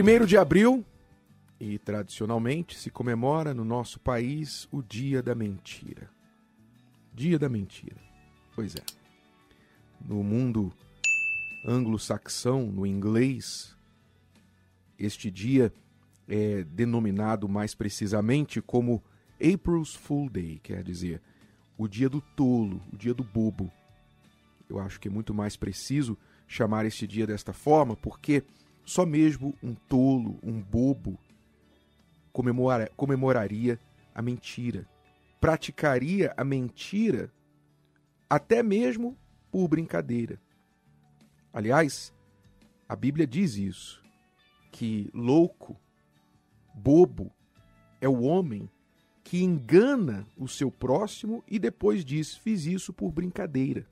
1 de abril, e tradicionalmente se comemora no nosso país o Dia da Mentira. Dia da Mentira. Pois é. No mundo anglo-saxão, no inglês, este dia é denominado mais precisamente como April's Fool Day, quer dizer, o dia do tolo, o dia do bobo. Eu acho que é muito mais preciso chamar este dia desta forma, porque só mesmo um tolo, um bobo, comemora, comemoraria a mentira, praticaria a mentira até mesmo por brincadeira. Aliás, a Bíblia diz isso, que louco, bobo, é o homem que engana o seu próximo e depois diz: fiz isso por brincadeira.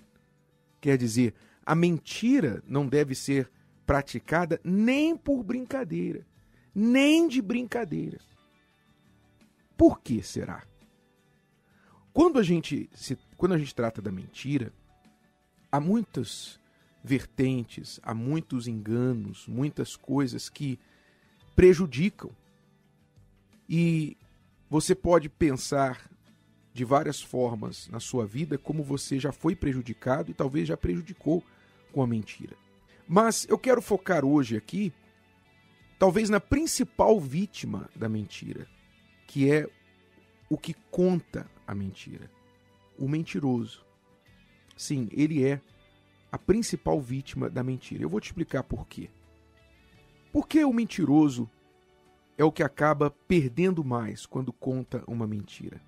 Quer dizer, a mentira não deve ser praticada nem por brincadeira, nem de brincadeira. Por que será? Quando a gente se, quando a gente trata da mentira, há muitas vertentes, há muitos enganos, muitas coisas que prejudicam. E você pode pensar de várias formas na sua vida como você já foi prejudicado e talvez já prejudicou com a mentira. Mas eu quero focar hoje aqui, talvez na principal vítima da mentira, que é o que conta a mentira, o mentiroso. Sim, ele é a principal vítima da mentira. Eu vou te explicar por quê. Porque o mentiroso é o que acaba perdendo mais quando conta uma mentira.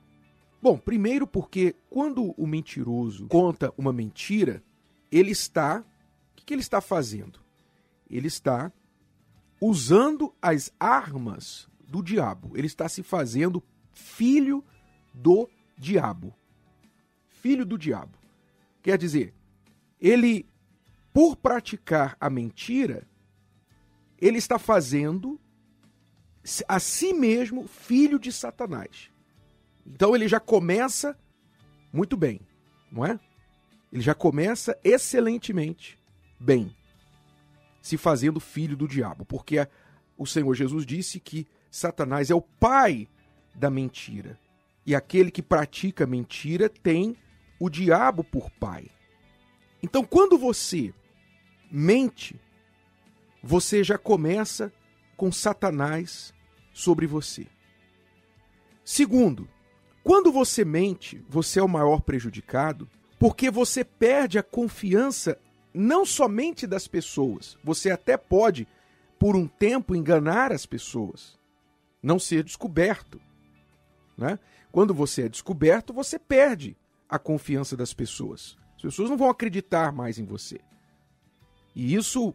Bom, primeiro porque quando o mentiroso conta uma mentira, ele está que ele está fazendo? Ele está usando as armas do diabo. Ele está se fazendo filho do diabo. Filho do diabo. Quer dizer, ele, por praticar a mentira, ele está fazendo a si mesmo filho de Satanás. Então ele já começa muito bem, não é? Ele já começa excelentemente bem, se fazendo filho do diabo, porque o Senhor Jesus disse que Satanás é o pai da mentira. E aquele que pratica mentira tem o diabo por pai. Então, quando você mente, você já começa com Satanás sobre você. Segundo, quando você mente, você é o maior prejudicado porque você perde a confiança não somente das pessoas. Você até pode, por um tempo, enganar as pessoas, não ser descoberto. Né? Quando você é descoberto, você perde a confiança das pessoas. As pessoas não vão acreditar mais em você. E isso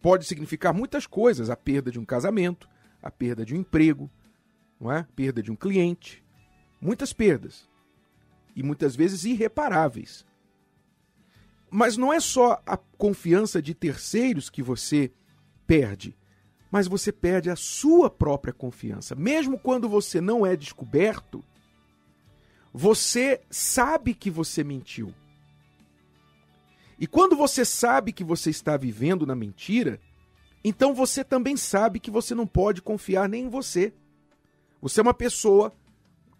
pode significar muitas coisas: a perda de um casamento, a perda de um emprego, não é? perda de um cliente, muitas perdas. E muitas vezes irreparáveis. Mas não é só a confiança de terceiros que você perde, mas você perde a sua própria confiança. Mesmo quando você não é descoberto, você sabe que você mentiu. E quando você sabe que você está vivendo na mentira, então você também sabe que você não pode confiar nem em você. Você é uma pessoa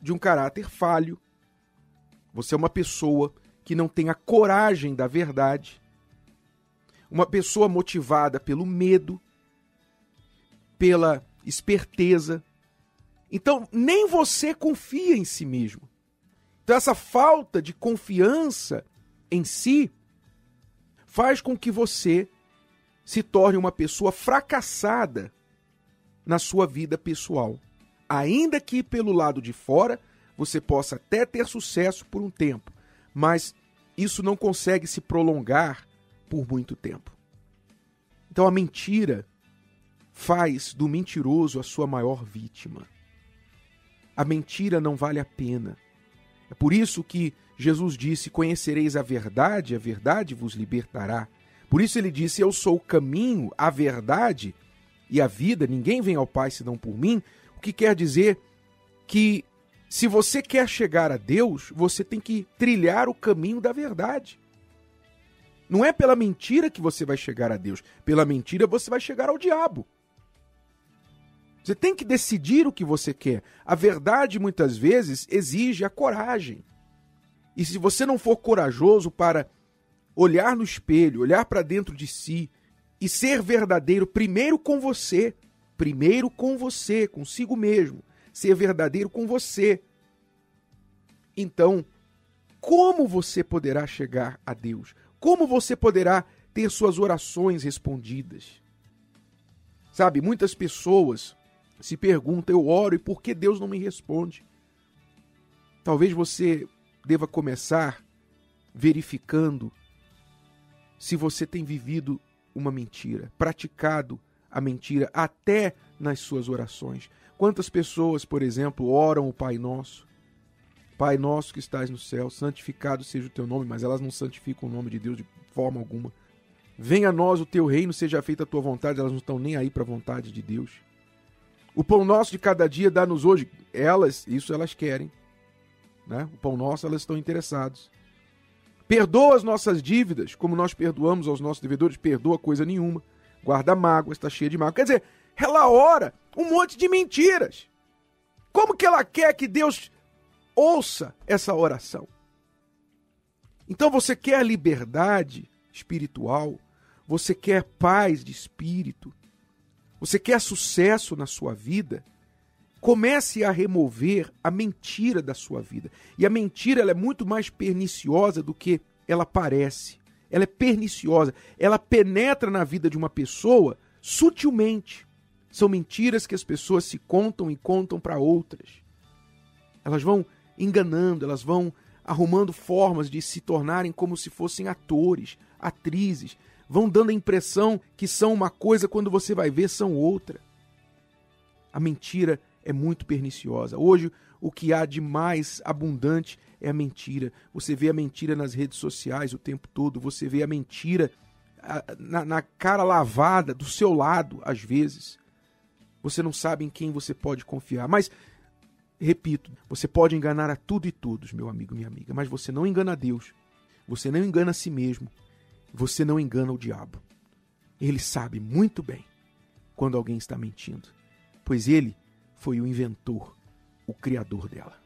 de um caráter falho. Você é uma pessoa que não tem a coragem da verdade, uma pessoa motivada pelo medo, pela esperteza. Então, nem você confia em si mesmo. Então, essa falta de confiança em si faz com que você se torne uma pessoa fracassada na sua vida pessoal. Ainda que pelo lado de fora você possa até ter sucesso por um tempo, mas isso não consegue se prolongar por muito tempo. Então a mentira faz do mentiroso a sua maior vítima. A mentira não vale a pena. É por isso que Jesus disse: Conhecereis a verdade, a verdade vos libertará. Por isso ele disse: Eu sou o caminho, a verdade e a vida, ninguém vem ao Pai senão por mim. O que quer dizer que se você quer chegar a Deus, você tem que trilhar o caminho da verdade. Não é pela mentira que você vai chegar a Deus. Pela mentira você vai chegar ao diabo. Você tem que decidir o que você quer. A verdade, muitas vezes, exige a coragem. E se você não for corajoso para olhar no espelho, olhar para dentro de si e ser verdadeiro primeiro com você, primeiro com você, consigo mesmo, ser verdadeiro com você. Então, como você poderá chegar a Deus? Como você poderá ter suas orações respondidas? Sabe, muitas pessoas se perguntam: eu oro e por que Deus não me responde? Talvez você deva começar verificando se você tem vivido uma mentira, praticado a mentira até nas suas orações. Quantas pessoas, por exemplo, oram o Pai Nosso? Pai nosso que estás no céu, santificado seja o teu nome, mas elas não santificam o nome de Deus de forma alguma. Venha a nós o teu reino, seja feita a tua vontade, elas não estão nem aí para a vontade de Deus. O pão nosso de cada dia dá-nos hoje. Elas, isso elas querem. Né? O pão nosso, elas estão interessadas. Perdoa as nossas dívidas, como nós perdoamos aos nossos devedores, perdoa coisa nenhuma. Guarda mágoa, está cheia de mágoa. Quer dizer, ela ora um monte de mentiras. Como que ela quer que Deus ouça essa oração? Então você quer liberdade espiritual, você quer paz de espírito, você quer sucesso na sua vida, comece a remover a mentira da sua vida. E a mentira ela é muito mais perniciosa do que ela parece. Ela é perniciosa. Ela penetra na vida de uma pessoa sutilmente. São mentiras que as pessoas se contam e contam para outras. Elas vão enganando, elas vão arrumando formas de se tornarem como se fossem atores, atrizes, vão dando a impressão que são uma coisa quando você vai ver são outra. A mentira é muito perniciosa. Hoje, o que há de mais abundante é a mentira. Você vê a mentira nas redes sociais o tempo todo, você vê a mentira na, na cara lavada do seu lado, às vezes. Você não sabe em quem você pode confiar. Mas, repito, você pode enganar a tudo e todos, meu amigo, minha amiga, mas você não engana a Deus. Você não engana a si mesmo. Você não engana o diabo. Ele sabe muito bem quando alguém está mentindo, pois ele foi o inventor, o criador dela.